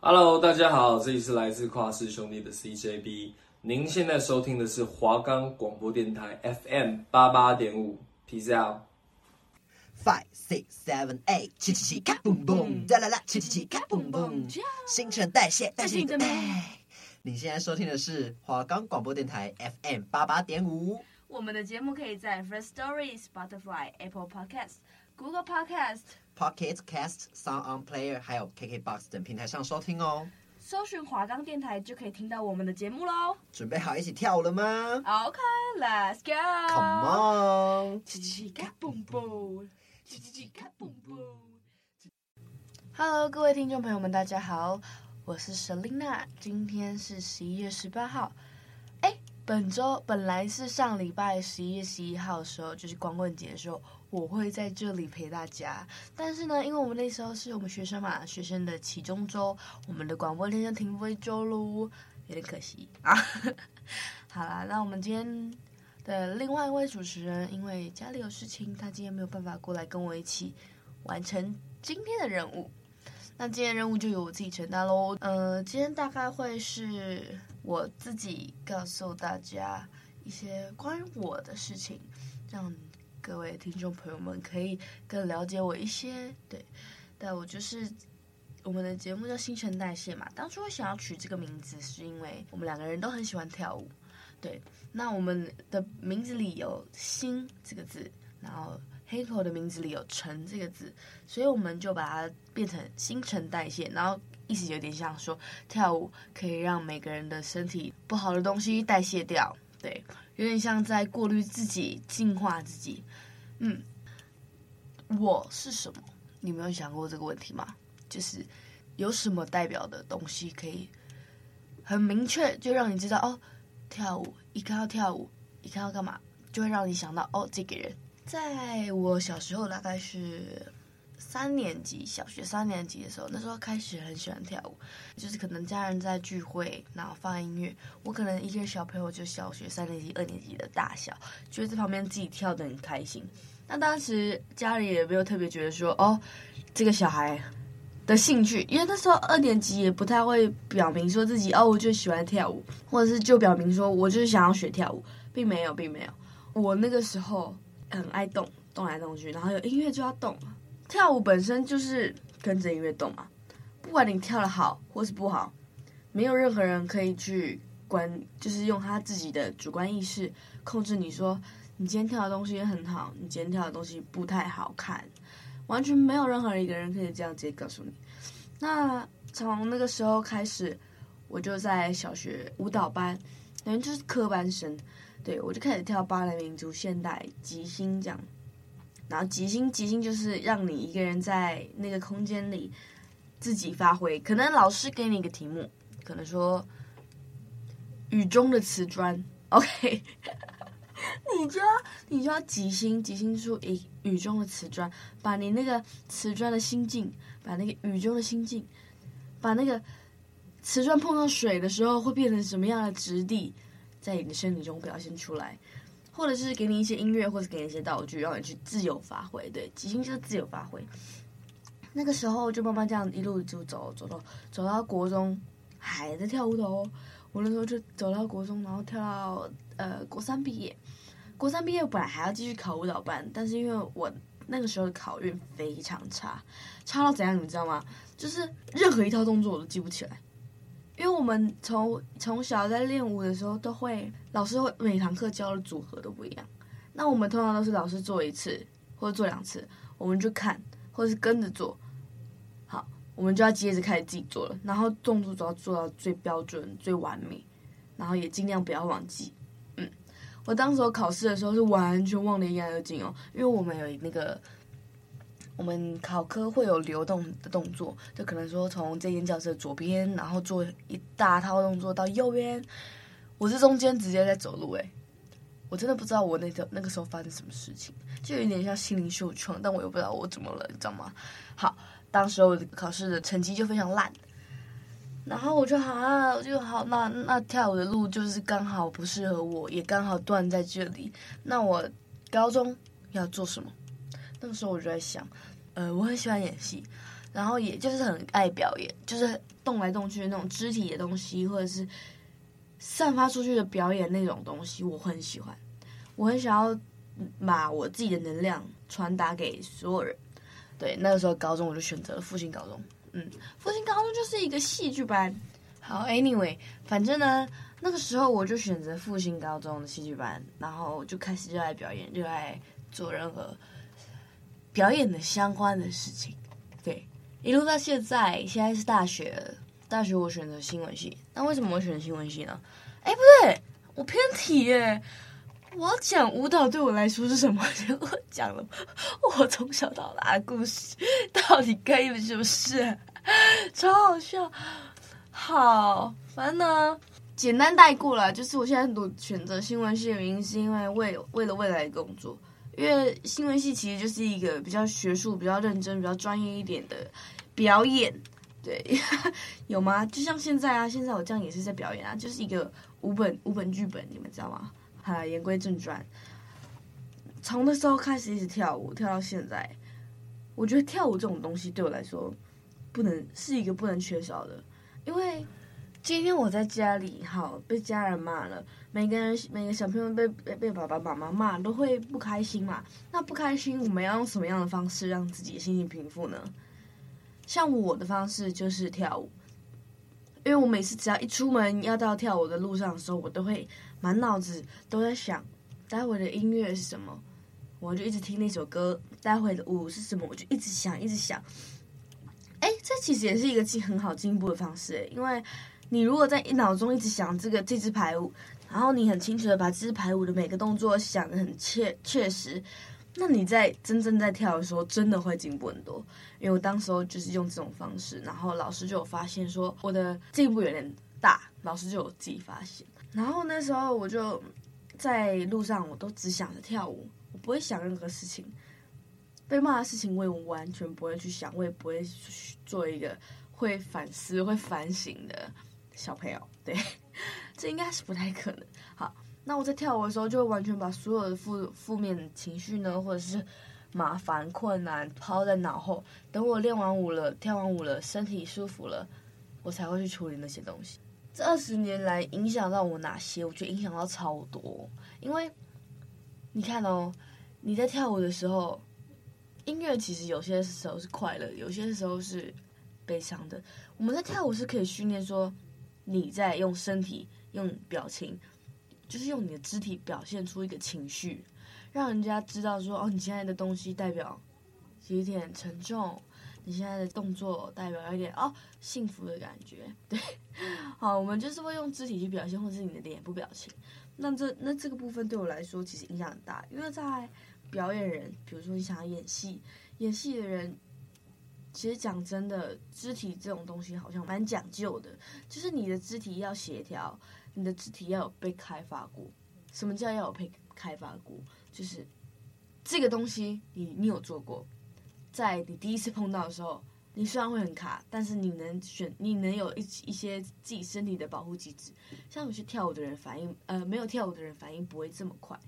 Hello，大家好，这里是来自跨世兄弟的 CJB。您现在收听的是华冈广播电台 FM 八八点五，Peace out。Five, six, seven, eight，七七七，卡嘣嘣，啦啦啦，七七七，卡嘣嘣，新陈代谢，代谢你的爱。你现在收听的是华冈广播电台 FM 八八点五。我们的节目可以在 First Story、Spotify、Apple Podcast、Google Podcast、Pocket Cast、Sound On Player，还有 KKBox 等平台上收听哦。搜寻华冈电台就可以听到我们的节目喽。准备好一起跳舞了吗？OK，Let's go。Come on，七七七卡嘣嘣，叽叽叽嘎嘣嘣。Hello，各位听众朋友们，大家好，我是 Selina，今天是十一月十八号。本周本来是上礼拜十一月十一号的时候，就是光棍节的时候。我会在这里陪大家，但是呢，因为我们那时候是我们学生嘛，学生的期中周，我们的广播练就停播一周喽，有点可惜啊。好啦，那我们今天的另外一位主持人，因为家里有事情，他今天没有办法过来跟我一起完成今天的任务，那今天任务就由我自己承担喽。呃，今天大概会是我自己告诉大家一些关于我的事情，让。各位听众朋友们可以更了解我一些，对，但我就是我们的节目叫新陈代谢嘛。当初我想要取这个名字，是因为我们两个人都很喜欢跳舞，对。那我们的名字里有“新”这个字，然后黑口的名字里有“陈”这个字，所以我们就把它变成新陈代谢，然后意思有点像说跳舞可以让每个人的身体不好的东西代谢掉，对。有点像在过滤自己、净化自己。嗯，我是什么？你没有想过这个问题吗？就是有什么代表的东西可以很明确，就让你知道哦，跳舞，一看到跳舞，一看到干嘛，就会让你想到哦，这个人。在我小时候，大概是。三年级，小学三年级的时候，那时候开始很喜欢跳舞，就是可能家人在聚会，然后放音乐，我可能一个小朋友就小学三年级、二年级的大小，就在旁边自己跳得很开心。那当时家里也没有特别觉得说，哦，这个小孩的兴趣，因为那时候二年级也不太会表明说自己哦，我就喜欢跳舞，或者是就表明说我就是想要学跳舞，并没有，并没有。我那个时候很爱动，动来动去，然后有音乐就要动。跳舞本身就是跟着音乐动嘛，不管你跳的好或是不好，没有任何人可以去管，就是用他自己的主观意识控制你说你今天跳的东西很好，你今天跳的东西不太好看，完全没有任何一个人可以这样直接告诉你。那从那个时候开始，我就在小学舞蹈班，等于就是科班生，对，我就开始跳芭蕾、民族、现代、即兴这样。然后即兴，即兴就是让你一个人在那个空间里自己发挥。可能老师给你一个题目，可能说雨中的瓷砖，OK，你就要你就要即兴，即兴出一雨中的瓷砖，把你那个瓷砖的心境，把那个雨中的心境，把那个瓷砖碰到水的时候会变成什么样的质地，在你的身体中表现出来。或者是给你一些音乐，或者给你一些道具，让你去自由发挥。对，即兴就是自由发挥。那个时候就慢慢这样一路就走，走到走到国中，还在跳舞的哦。我那时候就走到国中，然后跳到呃国三毕业。国三毕业本来还要继续考舞蹈班，但是因为我那个时候的考运非常差，差到怎样你知道吗？就是任何一套动作我都记不起来。因为我们从从小在练舞的时候，都会老师会每堂课教的组合都不一样。那我们通常都是老师做一次或者做两次，我们就看或者是跟着做。好，我们就要接着开始自己做了。然后动作都要做到最标准、最完美，然后也尽量不要忘记。嗯，我当时候考试的时候是完全忘得一干二净哦，因为我们有那个。我们考科会有流动的动作，就可能说从这间教室的左边，然后做一大套动作到右边。我是中间直接在走路，诶，我真的不知道我那个那个时候发生什么事情，就有点像心灵受创，但我又不知道我怎么了，你知道吗？好，当时我考试的成绩就非常烂，然后我就好啊，我就好，那那跳舞的路就是刚好不适合我，也刚好断在这里。那我高中要做什么？那个时候我就在想。呃，我很喜欢演戏，然后也就是很爱表演，就是动来动去的那种肢体的东西，或者是散发出去的表演那种东西，我很喜欢。我很想要把我自己的能量传达给所有人。对，那个时候高中我就选择了复兴高中。嗯，复兴高中就是一个戏剧班。好，Anyway，反正呢，那个时候我就选择复兴高中的戏剧班，然后就开始热爱表演，热爱做任何表演的相关的事情。对，一路到现在，现在是大学，大学我选择新闻系。那为什么我选择新闻系呢？哎，不对，我偏题耶。我要讲舞蹈对我来说是什么？结果讲了我从小到大的故事，到底该有什么事？超好笑。好，反正呢，简单带过了。就是我现在读选择新闻系的原因，是因为为为了未来的工作。因为新闻系其实就是一个比较学术、比较认真、比较专业一点的表演。对，有吗？就像现在啊，现在我这样也是在表演啊，就是一个五本五本剧本，你们知道吗？好，言归正传，从那时候开始一直跳舞，跳到现在，我觉得跳舞这种东西对我来说，不能是一个不能缺少的。因为今天我在家里，好被家人骂了，每个人每个小朋友被被被爸爸妈妈骂，都会不开心嘛。那不开心，我们要用什么样的方式让自己心情平复呢？像我的方式就是跳舞，因为我每次只要一出门要到跳舞的路上的时候，我都会。满脑子都在想，待会的音乐是什么，我就一直听那首歌。待会的舞是什么，我就一直想，一直想。哎，这其实也是一个进很好进步的方式诶，因为你如果在一脑中一直想这个这支排舞，然后你很清楚的把这支排舞的每个动作想得很切确实，那你在真正在跳的时候，真的会进步很多。因为我当时候就是用这种方式，然后老师就有发现说我的进步有点大，老师就有自己发现。然后那时候我就在路上，我都只想着跳舞，我不会想任何事情。被骂的事情，我也完全不会去想，我也不会做一个会反思、会反省的小朋友。对，这应该是不太可能。好，那我在跳舞的时候，就完全把所有的负负面情绪呢，或者是麻烦、困难抛在脑后。等我练完舞了，跳完舞了，身体舒服了，我才会去处理那些东西。这二十年来影响到我哪些？我觉得影响到超多。因为你看哦，你在跳舞的时候，音乐其实有些时候是快乐，有些时候是悲伤的。我们在跳舞是可以训练说，你在用身体、用表情，就是用你的肢体表现出一个情绪，让人家知道说，哦，你现在的东西代表有一点沉重。你现在的动作代表一点哦，幸福的感觉，对，好，我们就是会用肢体去表现，或者是你的脸部表情。那这那这个部分对我来说其实影响很大，因为在表演人，比如说你想要演戏，演戏的人，其实讲真的，肢体这种东西好像蛮讲究的，就是你的肢体要协调，你的肢体要有被开发过。什么叫要有被开发过？就是这个东西你你有做过。在你第一次碰到的时候，你虽然会很卡，但是你能选，你能有一一些自己身体的保护机制。像有些跳舞的人反应，呃，没有跳舞的人反应不会这么快。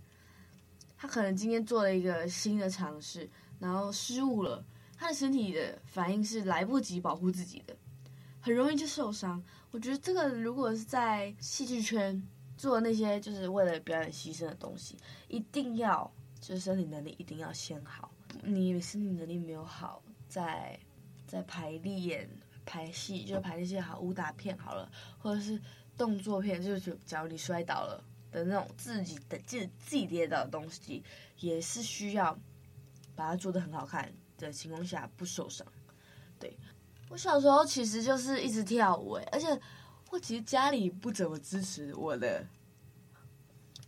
他可能今天做了一个新的尝试，然后失误了，他的身体的反应是来不及保护自己的，很容易就受伤。我觉得这个如果是在戏剧圈做那些就是为了表演牺牲的东西，一定要就是身体能力一定要先好。你身体能力没有好，在在排练、排戏，就排那些好武打片好了，或者是动作片，就是假如你摔倒了的那种自己的自自己跌倒的东西，也是需要把它做得很好看的情况下不受伤。对，我小时候其实就是一直跳舞，而且我其实家里不怎么支持我的，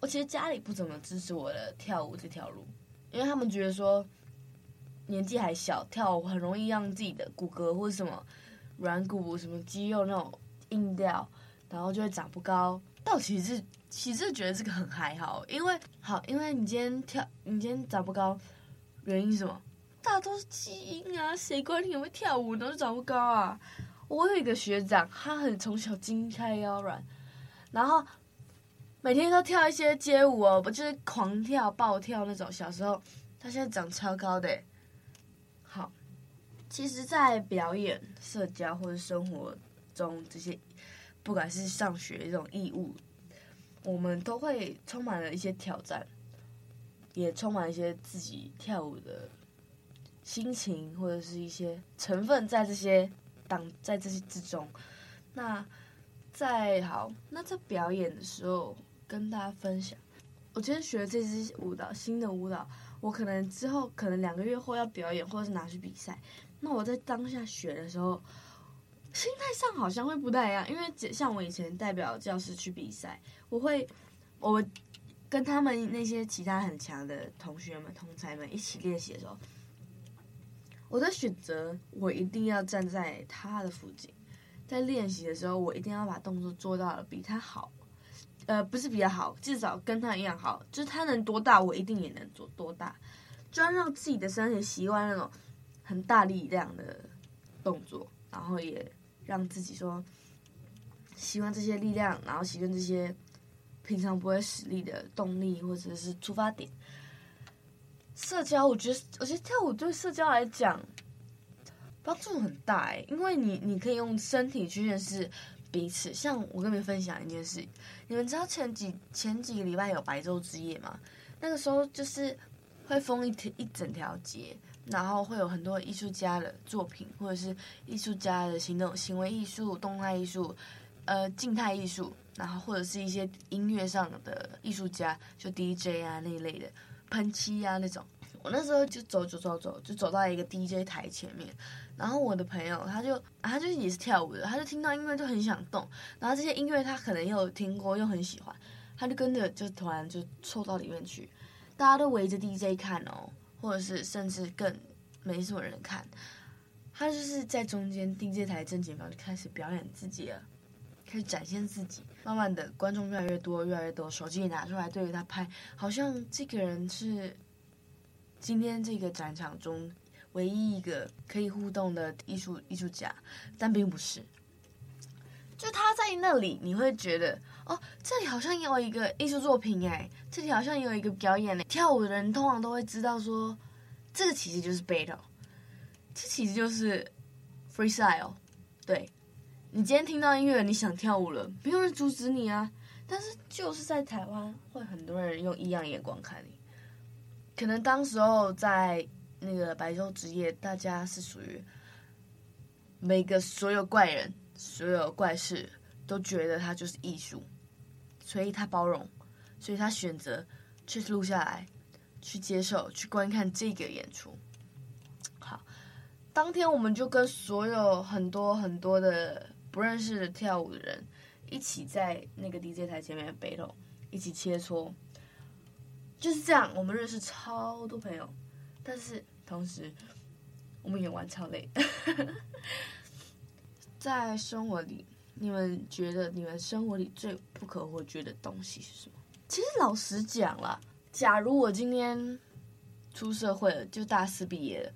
我其实家里不怎么支持我的跳舞这条路，因为他们觉得说。年纪还小，跳舞很容易让自己的骨骼或者什么软骨、什么肌肉那种硬掉，然后就会长不高。但我其实是其实觉得这个很还好，因为好，因为你今天跳，你今天长不高，原因是什么？大都是基因啊，谁管你有没有跳舞，然后就长不高啊？我有一个学长，他很从小筋开腰软，然后每天都跳一些街舞哦，不就是狂跳、暴跳那种。小时候，他现在长超高的。好其实，在表演、社交或者生活中，这些不管是上学这种义务，我们都会充满了一些挑战，也充满一些自己跳舞的心情，或者是一些成分在这些当在这些之中。那在好，那在表演的时候跟大家分享，我今天学了这支舞蹈，新的舞蹈，我可能之后可能两个月后要表演，或者是拿去比赛。那我在当下学的时候，心态上好像会不太一样，因为像我以前代表教室去比赛，我会，我跟他们那些其他很强的同学们、同才们一起练习的时候，我的选择，我一定要站在他的附近，在练习的时候，我一定要把动作做到了比他好，呃，不是比较好，至少跟他一样好，就是他能多大，我一定也能做多大，就要让自己的身体习惯那种。很大力量的动作，然后也让自己说习惯这些力量，然后习惯这些平常不会使力的动力或者是出发点。社交，我觉得，我觉得跳舞对社交来讲帮助很大哎，因为你你可以用身体去认识彼此。像我跟你们分享一件事，你们知道前几前几个礼拜有白昼之夜吗？那个时候就是会封一条一整条街。然后会有很多艺术家的作品，或者是艺术家的行动、行为艺术、动态艺术，呃，静态艺术，然后或者是一些音乐上的艺术家，就 DJ 啊那一类的，喷漆啊那种。我那时候就走走走走，就走到一个 DJ 台前面，然后我的朋友他就他就也是跳舞的，他就听到音乐就很想动，然后这些音乐他可能又听过又很喜欢，他就跟着就突然就凑到里面去，大家都围着 DJ 看哦。或者是甚至更没什么人看，他就是在中间 DJ 台正前方就开始表演自己了，开始展现自己。慢慢的，观众越来越多，越来越多，手机也拿出来对着他拍，好像这个人是今天这个展场中唯一一个可以互动的艺术艺术家，但并不是。就他在那里，你会觉得哦，这里好像有一个艺术作品哎，这里好像有一个表演哎。跳舞的人通常都会知道说，这个其实就是 battle，这其实就是 freestyle。对，你今天听到音乐，你想跳舞了，没有人阻止你啊。但是就是在台湾，会很多人用异样眼光看你。可能当时候在那个白昼之夜，大家是属于每个所有怪人。所有怪事都觉得他就是艺术，所以他包容，所以他选择去录下来，去接受，去观看这个演出。好，当天我们就跟所有很多很多的不认识跳舞的人一起在那个 DJ 台前面 battle，一起切磋，就是这样。我们认识超多朋友，但是同时我们也玩超累。在生活里，你们觉得你们生活里最不可或缺的东西是什么？其实老实讲啦，假如我今天出社会了，就大四毕业了，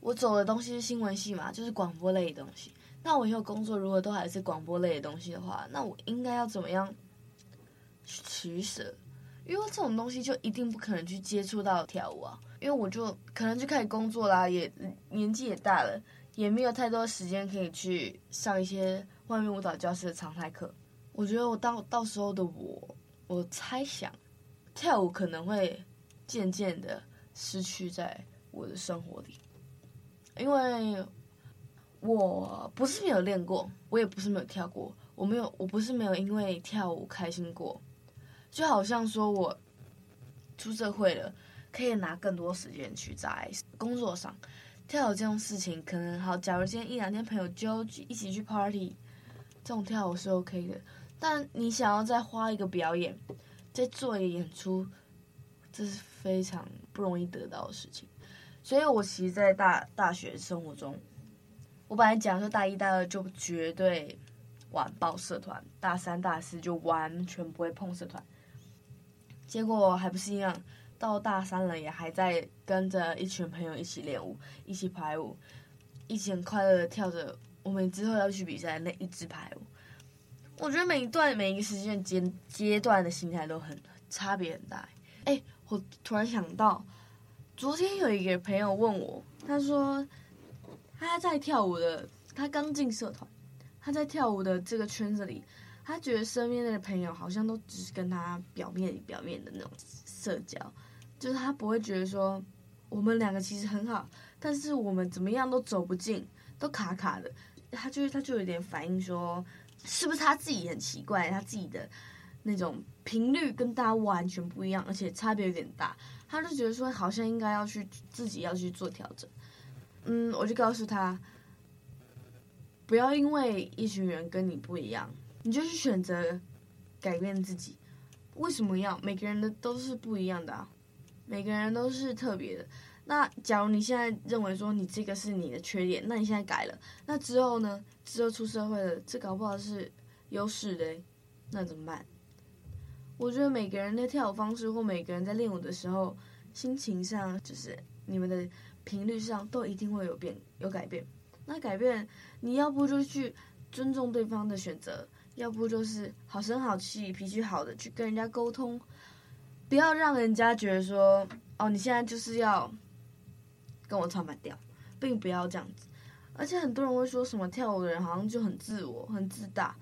我走的东西是新闻系嘛，就是广播类的东西。那我以后工作如果都还是广播类的东西的话，那我应该要怎么样取舍？因为这种东西就一定不可能去接触到跳舞啊，因为我就可能就开始工作啦，也年纪也大了。也没有太多时间可以去上一些外面舞蹈教室的常态课。我觉得我到到时候的我，我猜想，跳舞可能会渐渐的失去在我的生活里，因为我不是没有练过，我也不是没有跳过，我没有，我不是没有因为跳舞开心过，就好像说我出社会了，可以拿更多时间去在工作上。跳舞这种事情可能好，假如今天一两天朋友就一起去 party，这种跳舞是 OK 的。但你想要再花一个表演，再做一个演出，这是非常不容易得到的事情。所以我其实，在大大学生活中，我本来讲说大一、大二就绝对完爆社团，大三、大四就完全不会碰社团。结果还不是一样。到大三了，也还在跟着一群朋友一起练舞，一起排舞，一起很快乐的跳着我们之后要去比赛那一支排舞。我觉得每一段每一个时间阶阶段的心态都很差别很大。哎，我突然想到，昨天有一个朋友问我，他说他在跳舞的，他刚进社团，他在跳舞的这个圈子里，他觉得身边的朋友好像都只是跟他表面表面的那种社交，就是他不会觉得说我们两个其实很好，但是我们怎么样都走不近，都卡卡的。他就是他就有点反应说，是不是他自己很奇怪，他自己的那种频率跟大家完全不一样，而且差别有点大。他就觉得说，好像应该要去自己要去做调整。嗯，我就告诉他，不要因为一群人跟你不一样，你就去选择改变自己。为什么要？每个人的都是不一样的啊，每个人都是特别的。那假如你现在认为说你这个是你的缺点，那你现在改了，那之后呢？之后出社会了，这搞不好是优势的，那怎么办？我觉得每个人的跳舞方式或每个人在练舞的时候，心情上就是你们的。频率上都一定会有变有改变，那改变你要不就去尊重对方的选择，要不就是好声好气、脾气好的去跟人家沟通，不要让人家觉得说哦，你现在就是要跟我唱反调，并不要这样子。而且很多人会说什么跳舞的人好像就很自我、很自大，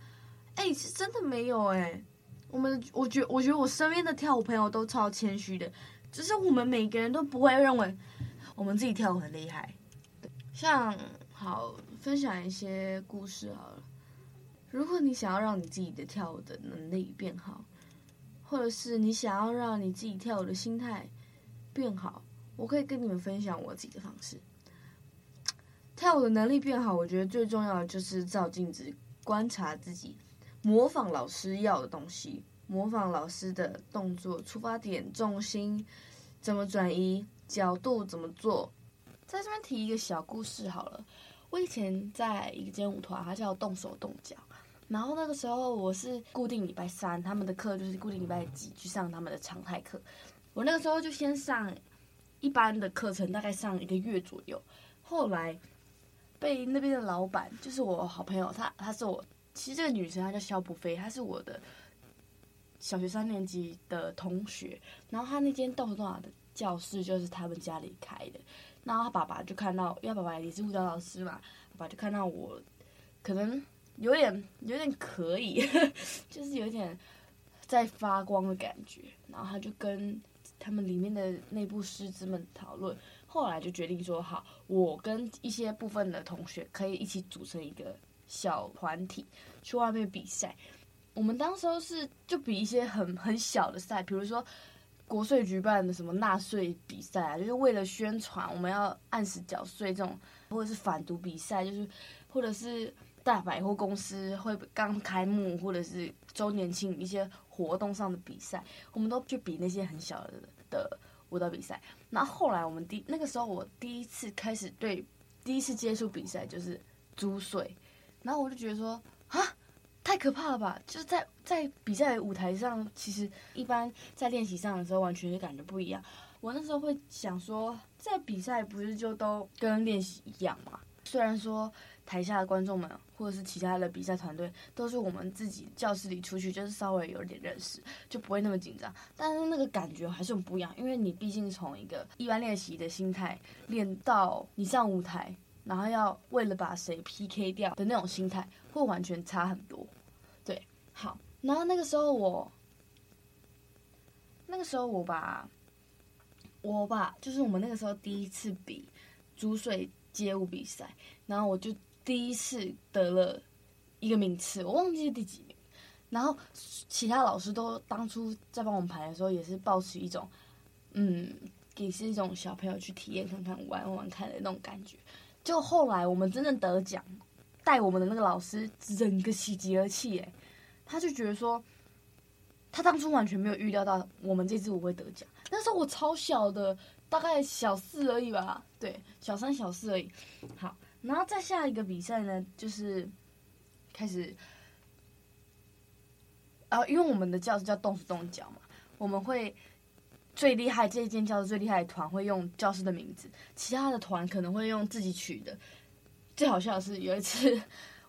哎，是真的没有哎。我们我觉我觉得我身边的跳舞朋友都超谦虚的，只是我们每个人都不会认为。我们自己跳舞很厉害，像好分享一些故事好了。如果你想要让你自己的跳舞的能力变好，或者是你想要让你自己跳舞的心态变好，我可以跟你们分享我自己的方式。跳舞的能力变好，我觉得最重要的就是照镜子观察自己，模仿老师要的东西，模仿老师的动作、出发点、重心怎么转移。角度怎么做？在这边提一个小故事好了。我以前在一个间舞团，它叫动手动脚。然后那个时候我是固定礼拜三，他们的课就是固定礼拜几去上他们的常态课。我那个时候就先上一般的课程，大概上一个月左右。后来被那边的老板，就是我好朋友，她她是我，其实这个女生她叫肖不菲，她是我的小学三年级的同学。然后他那间动手动脚的。教室就是他们家里开的，然后他爸爸就看到，因为爸爸也是舞蹈老师嘛，爸爸就看到我，可能有点有点可以，就是有点在发光的感觉，然后他就跟他们里面的内部师资们讨论，后来就决定说好，我跟一些部分的同学可以一起组成一个小团体去外面比赛，我们当时候是就比一些很很小的赛，比如说。国税举办的什么纳税比赛啊，就是为了宣传我们要按时缴税这种，或者是反毒比赛，就是或者是大百货公司会刚开幕，或者是周年庆一些活动上的比赛，我们都去比那些很小的的舞蹈比赛。然后后来我们第那个时候我第一次开始对第一次接触比赛就是租税，然后我就觉得说啊。太可怕了吧！就是在在比赛舞台上，其实一般在练习上的时候，完全就感觉不一样。我那时候会想说，在比赛不是就都跟练习一样吗？虽然说台下的观众们或者是其他的比赛团队都是我们自己教室里出去，就是稍微有点认识，就不会那么紧张。但是那个感觉还是很不一样，因为你毕竟从一个一般练习的心态练到你上舞台。然后要为了把谁 PK 掉的那种心态，会完全差很多。对，好，然后那个时候我，那个时候我把，我把就是我们那个时候第一次比珠水街舞比赛，然后我就第一次得了一个名次，我忘记是第几名。然后其他老师都当初在帮我们排的时候，也是抱持一种，嗯，也是一种小朋友去体验看看、玩玩看的那种感觉。就后来我们真正得奖，带我们的那个老师整个喜极而泣，哎，他就觉得说，他当初完全没有预料到我们这支舞会得奖。那时候我超小的，大概小四而已吧，对，小三小四而已。好，然后再下一个比赛呢，就是开始，啊，因为我们的教室叫动手动脚嘛，我们会。最厉害这一间教室最厉害的团会用教室的名字，其他的团可能会用自己取的。最好笑的是有一次，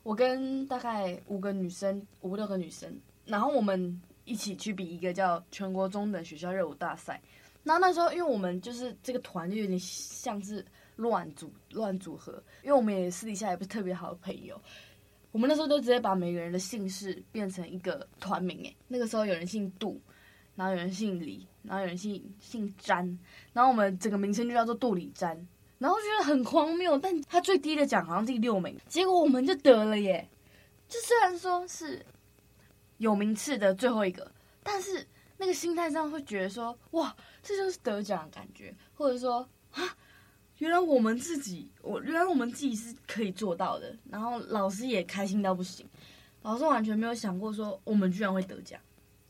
我跟大概五个女生、五六个女生，然后我们一起去比一个叫全国中等学校热舞大赛。然后那时候，因为我们就是这个团就有点像是乱组乱组合，因为我们也私底下也不是特别好的朋友。我们那时候都直接把每个人的姓氏变成一个团名，诶，那个时候有人姓杜，然后有人姓李，然后有人姓姓詹，然后我们整个名称就叫做杜李詹，然后觉得很荒谬，但他最低的奖好像第六名，结果我们就得了耶！就虽然说是有名次的最后一个，但是那个心态上会觉得说，哇，这就是得奖的感觉，或者说啊。原来我们自己，我原来我们自己是可以做到的。然后老师也开心到不行，老师完全没有想过说我们居然会得奖，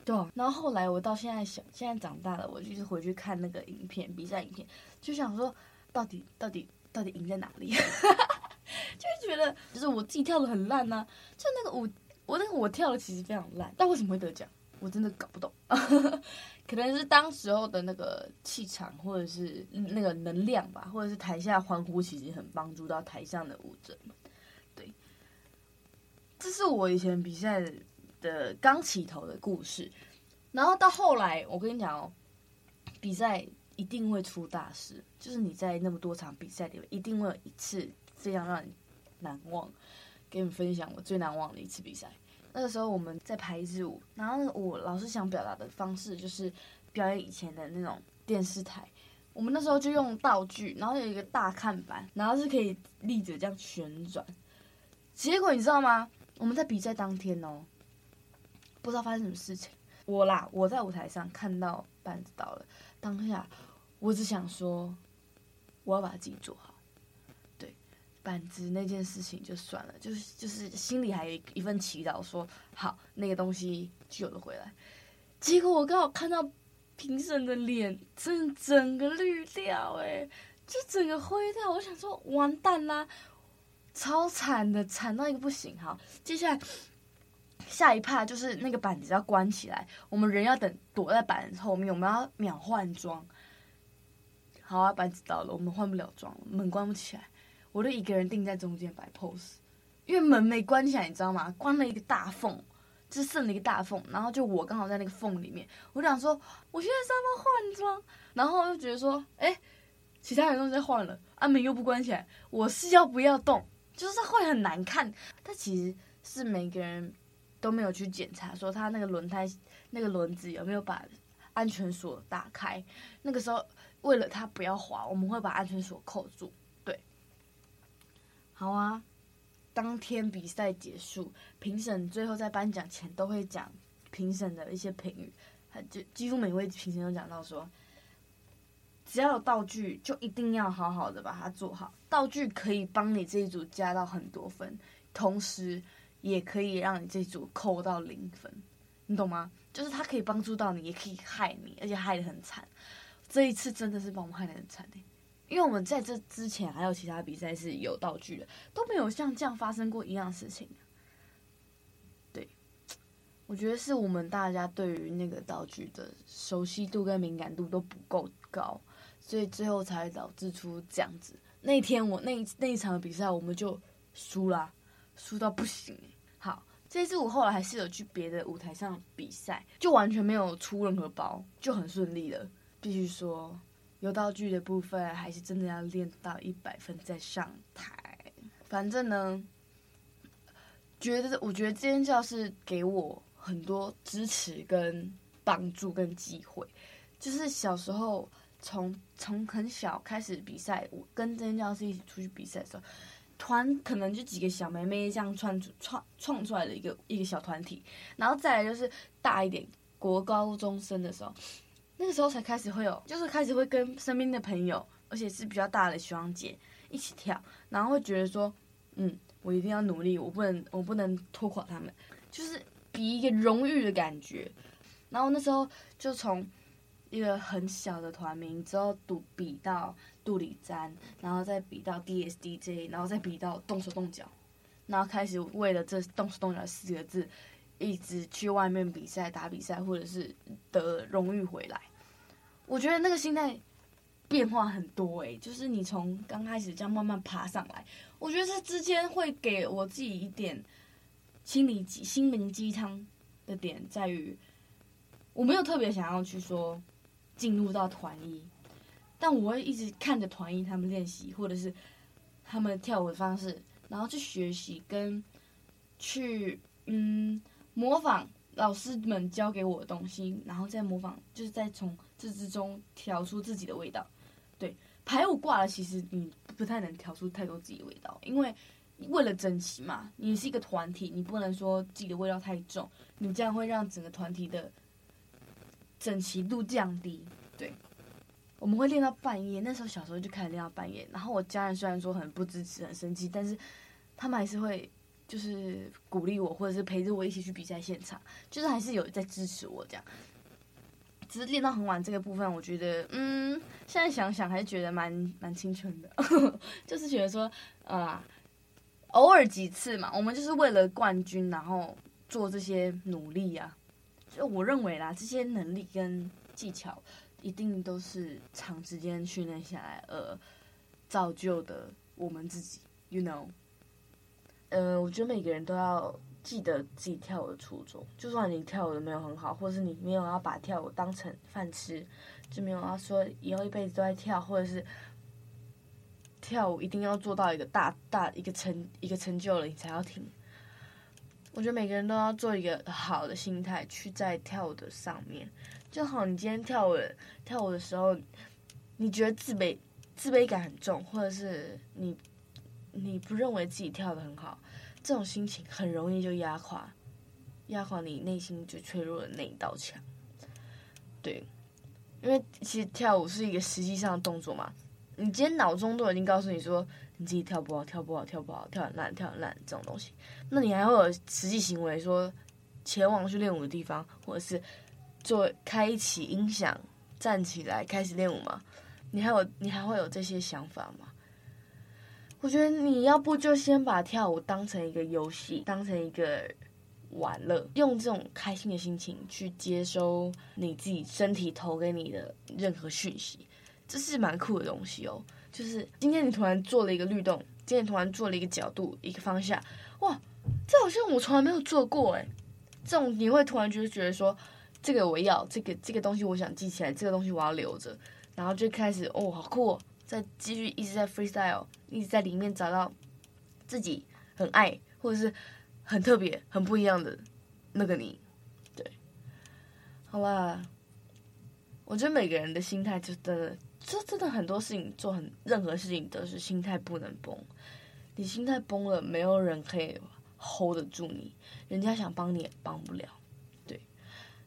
对啊。然后后来我到现在想，现在长大了，我就是回去看那个影片，比赛影片，就想说到底到底到底赢在哪里？就会觉得就是我自己跳的很烂呐，就那个舞，我那个我跳的其实非常烂，但为什么会得奖？我真的搞不懂。可能是当时候的那个气场，或者是那个能量吧，或者是台下欢呼，其实很帮助到台上的舞者。对，这是我以前比赛的刚起头的故事。然后到后来，我跟你讲哦，比赛一定会出大事，就是你在那么多场比赛里面，一定会有一次非常让你难忘。给你们分享我最难忘的一次比赛。那个时候我们在排一支舞，然后我老师想表达的方式就是表演以前的那种电视台。我们那时候就用道具，然后有一个大看板，然后是可以立着这样旋转。结果你知道吗？我们在比赛当天哦，不知道发生什么事情。我啦，我在舞台上看到板子倒了，当下我只想说，我要把它自己做好。对板子那件事情就算了，就是就是心里还有一份祈祷，说好那个东西救了回来。结果我刚好看到评审的脸，真的整个绿掉，哎，就整个灰掉。我想说完蛋啦，超惨的，惨到一个不行。好，接下来下一趴就是那个板子要关起来，我们人要等躲在板子后面，我们要秒换装。好啊，板子倒了，我们换不了装，门关不起来。我就一个人定在中间摆 pose，因为门没关起来，你知道吗？关了一个大缝，就剩了一个大缝，然后就我刚好在那个缝里面。我想说，我现在是要换装，然后又觉得说，哎，其他人都在换了，啊门又不关起来，我是要不要动？就是会很难看。但其实是每个人都没有去检查，说他那个轮胎那个轮子有没有把安全锁打开。那个时候为了他不要滑，我们会把安全锁扣住。对好啊，当天比赛结束，评审最后在颁奖前都会讲评审的一些评语，他就几乎每位评审都讲到说，只要有道具，就一定要好好的把它做好。道具可以帮你这一组加到很多分，同时也可以让你这组扣到零分，你懂吗？就是它可以帮助到你，也可以害你，而且害得很惨。这一次真的是把我们害得很惨的。因为我们在这之前还有其他比赛是有道具的，都没有像这样发生过一样事情。对，我觉得是我们大家对于那个道具的熟悉度跟敏感度都不够高，所以最后才导致出这样子。那天我那那一场比赛我们就输了，输到不行。这支舞后来还是有去别的舞台上比赛，就完全没有出任何包，就很顺利的，必须说。有道具的部分，还是真的要练到一百分再上台。反正呢，觉得我觉得这间教室给我很多支持跟帮助跟机会。就是小时候从从很小开始比赛，我跟这间教室一起出去比赛的时候，团可能就几个小妹妹这样创创创出来的一个一个小团体。然后再来就是大一点，国高中生的时候。那个时候才开始会有，就是开始会跟身边的朋友，而且是比较大的学长姐一起跳，然后会觉得说，嗯，我一定要努力，我不能，我不能拖垮他们，就是比一个荣誉的感觉。然后那时候就从一个很小的团名之后，比比到杜里詹，然后再比到 DSDJ，然后再比到动手动脚，然后开始为了这动手动脚四个字。一直去外面比赛、打比赛，或者是得荣誉回来，我觉得那个心态变化很多诶、就是你从刚开始这样慢慢爬上来，我觉得这之间会给我自己一点心理鸡、心灵鸡汤的点在于，我没有特别想要去说进入到团一，但我会一直看着团员他们练习，或者是他们跳舞的方式，然后去学习跟去嗯模仿老师们教给我的东西，然后再模仿，就是再从这之中调出自己的味道。对，排舞挂了，其实你不太能调出太多自己的味道，因为。为了整齐嘛，你是一个团体，你不能说自己的味道太重，你这样会让整个团体的整齐度降低。对，我们会练到半夜，那时候小时候就开始练到半夜。然后我家人虽然说很不支持、很生气，但是他们还是会就是鼓励我，或者是陪着我一起去比赛现场，就是还是有在支持我这样。只是练到很晚这个部分，我觉得，嗯，现在想想还是觉得蛮蛮青春的，就是觉得说，啊、偶尔几次嘛，我们就是为了冠军，然后做这些努力啊。就我认为啦，这些能力跟技巧，一定都是长时间训练下来而造就的我们自己。You know，呃，我觉得每个人都要记得自己跳舞的初衷。就算你跳舞的没有很好，或者是你没有要把跳舞当成饭吃，就没有要说以后一辈子都在跳，或者是。跳舞一定要做到一个大大一个成一个成就了，你才要停。我觉得每个人都要做一个好的心态去在跳舞的上面。就好，你今天跳舞跳舞的时候，你觉得自卑自卑感很重，或者是你你不认为自己跳得很好，这种心情很容易就压垮压垮你内心最脆弱的那一道墙。对，因为其实跳舞是一个实际上的动作嘛。你今天脑中都已经告诉你说你自己跳不好，跳不好，跳不好，跳很烂，跳很烂这种东西，那你还会有实际行为说前往去练舞的地方，或者是做开启音响站起来开始练舞吗？你还有你还会有这些想法吗？我觉得你要不就先把跳舞当成一个游戏，当成一个玩乐，用这种开心的心情去接收你自己身体投给你的任何讯息。这是蛮酷的东西哦，就是今天你突然做了一个律动，今天突然做了一个角度，一个方向，哇，这好像我从来没有做过诶。这种你会突然就是觉得说，这个我要，这个这个东西我想记起来，这个东西我要留着，然后就开始哦，好酷哦，再继续一直在 freestyle，一直在里面找到自己很爱或者是很特别、很不一样的那个你，对，好啦，我觉得每个人的心态就真的。这真的很多事情做很任何事情都是心态不能崩，你心态崩了，没有人可以 hold 得住你，人家想帮你也帮不了，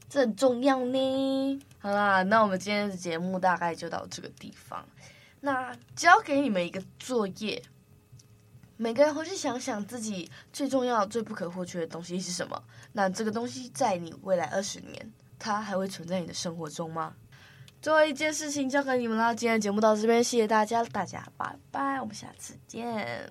这很重要呢。好啦，那我们今天的节目大概就到这个地方。那交给你们一个作业，每个人回去想想自己最重要、最不可或缺的东西是什么。那这个东西在你未来二十年，它还会存在你的生活中吗？最后一件事情交给你们了。今天的节目到这边，谢谢大家，大家拜拜，我们下次见。